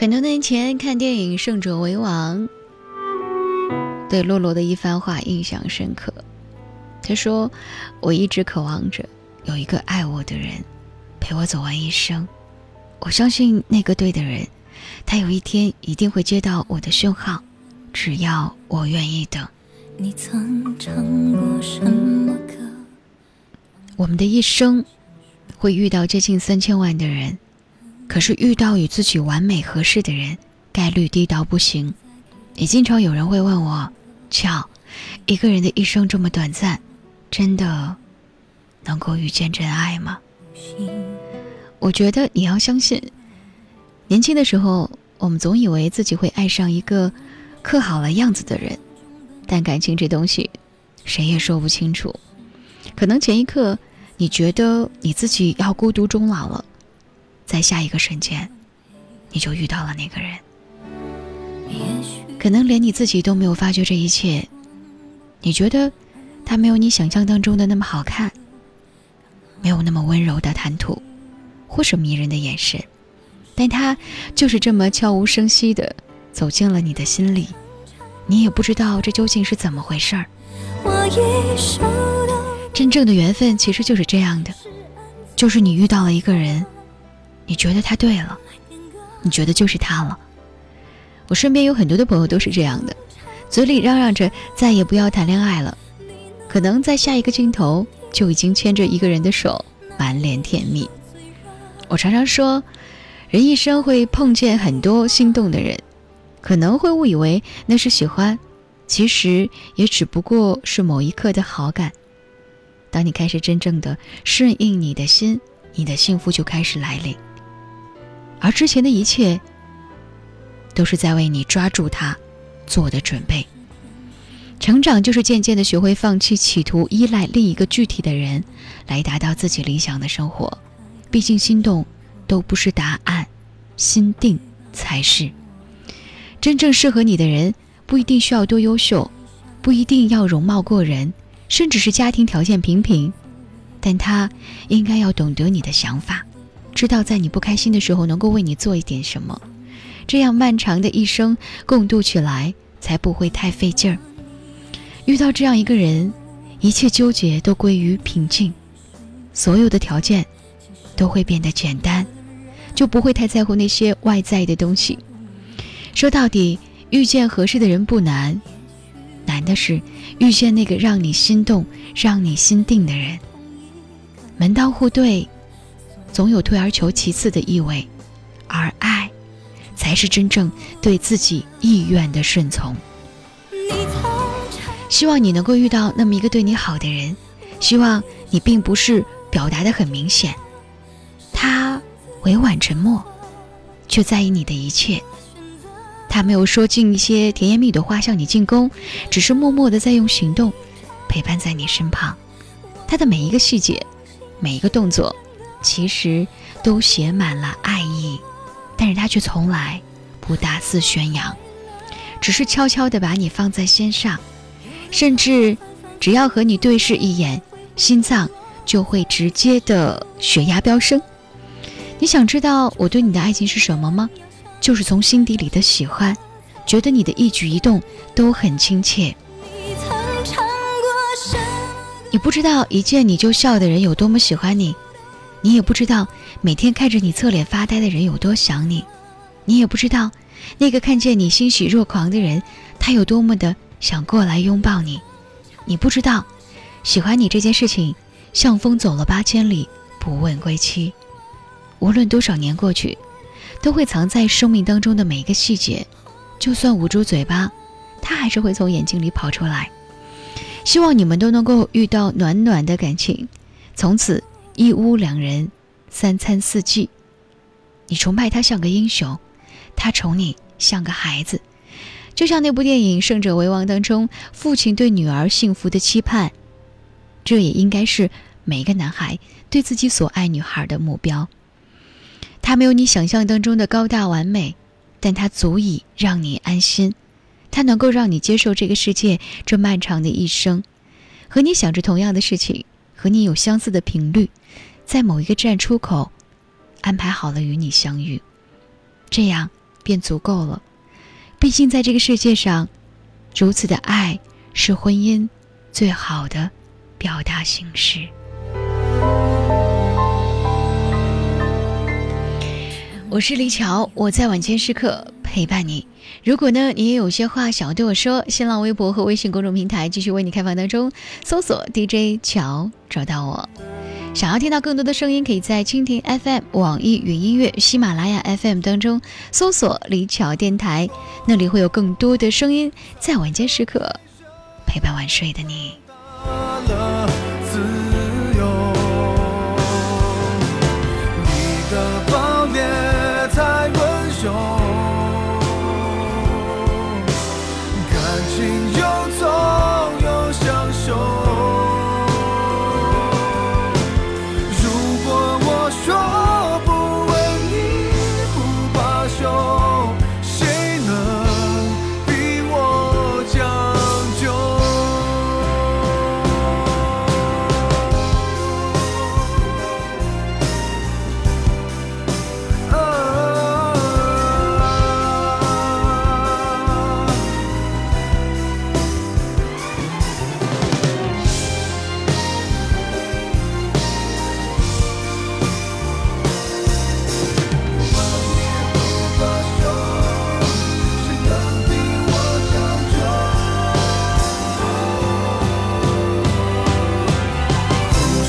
很多年前看电影《胜者为王》，对洛洛的一番话印象深刻。他说：“我一直渴望着有一个爱我的人陪我走完一生。我相信那个对的人，他有一天一定会接到我的讯号，只要我愿意等。”你曾唱过什么歌？我们的一生会遇到接近三千万的人。可是遇到与自己完美合适的人，概率低到不行。也经常有人会问我：“巧，一个人的一生这么短暂，真的能够遇见真爱吗？”我觉得你要相信，年轻的时候，我们总以为自己会爱上一个刻好了样子的人，但感情这东西，谁也说不清楚。可能前一刻你觉得你自己要孤独终老了。在下一个瞬间，你就遇到了那个人。可能连你自己都没有发觉这一切。你觉得他没有你想象当中的那么好看，没有那么温柔的谈吐，或是迷人的眼神，但他就是这么悄无声息的走进了你的心里。你也不知道这究竟是怎么回事儿。真正的缘分其实就是这样的，就是你遇到了一个人。你觉得他对了，你觉得就是他了。我身边有很多的朋友都是这样的，嘴里嚷嚷着再也不要谈恋爱了，可能在下一个镜头就已经牵着一个人的手，满脸甜蜜。我常常说，人一生会碰见很多心动的人，可能会误以为那是喜欢，其实也只不过是某一刻的好感。当你开始真正的顺应你的心，你的幸福就开始来临。而之前的一切，都是在为你抓住它做的准备。成长就是渐渐的学会放弃，企图依赖另一个具体的人来达到自己理想的生活。毕竟心动都不是答案，心定才是。真正适合你的人不一定需要多优秀，不一定要容貌过人，甚至是家庭条件平平，但他应该要懂得你的想法。知道在你不开心的时候能够为你做一点什么，这样漫长的一生共度起来才不会太费劲儿。遇到这样一个人，一切纠结都归于平静，所有的条件都会变得简单，就不会太在乎那些外在的东西。说到底，遇见合适的人不难，难的是遇见那个让你心动、让你心定的人。门当户对。总有退而求其次的意味，而爱，才是真正对自己意愿的顺从。希望你能够遇到那么一个对你好的人，希望你并不是表达的很明显，他委婉沉默，却在意你的一切。他没有说尽一些甜言蜜语的话向你进攻，只是默默的在用行动陪伴在你身旁。他的每一个细节，每一个动作。其实都写满了爱意，但是他却从来不大肆宣扬，只是悄悄地把你放在心上，甚至只要和你对视一眼，心脏就会直接的血压飙升。你想知道我对你的爱情是什么吗？就是从心底里的喜欢，觉得你的一举一动都很亲切。你不知道一见你就笑的人有多么喜欢你。你也不知道每天看着你侧脸发呆的人有多想你，你也不知道那个看见你欣喜若狂的人，他有多么的想过来拥抱你。你不知道，喜欢你这件事情像风走了八千里，不问归期。无论多少年过去，都会藏在生命当中的每一个细节，就算捂住嘴巴，它还是会从眼睛里跑出来。希望你们都能够遇到暖暖的感情，从此。一屋两人，三餐四季，你崇拜他像个英雄，他宠你像个孩子，就像那部电影《胜者为王》当中父亲对女儿幸福的期盼，这也应该是每个男孩对自己所爱女孩的目标。他没有你想象当中的高大完美，但他足以让你安心，他能够让你接受这个世界这漫长的一生，和你想着同样的事情。和你有相似的频率，在某一个站出口，安排好了与你相遇，这样便足够了。毕竟在这个世界上，如此的爱是婚姻最好的表达形式。我是李巧，我在晚间时刻陪伴你。如果呢，你也有些话想要对我说，新浪微博和微信公众平台继续为你开放当中，搜索 DJ 乔找到我。想要听到更多的声音，可以在蜻蜓 FM、网易云音乐、喜马拉雅 FM 当中搜索李巧电台，那里会有更多的声音在晚间时刻陪伴晚睡的你。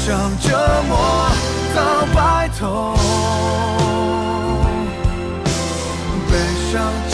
上折磨到白头，悲伤。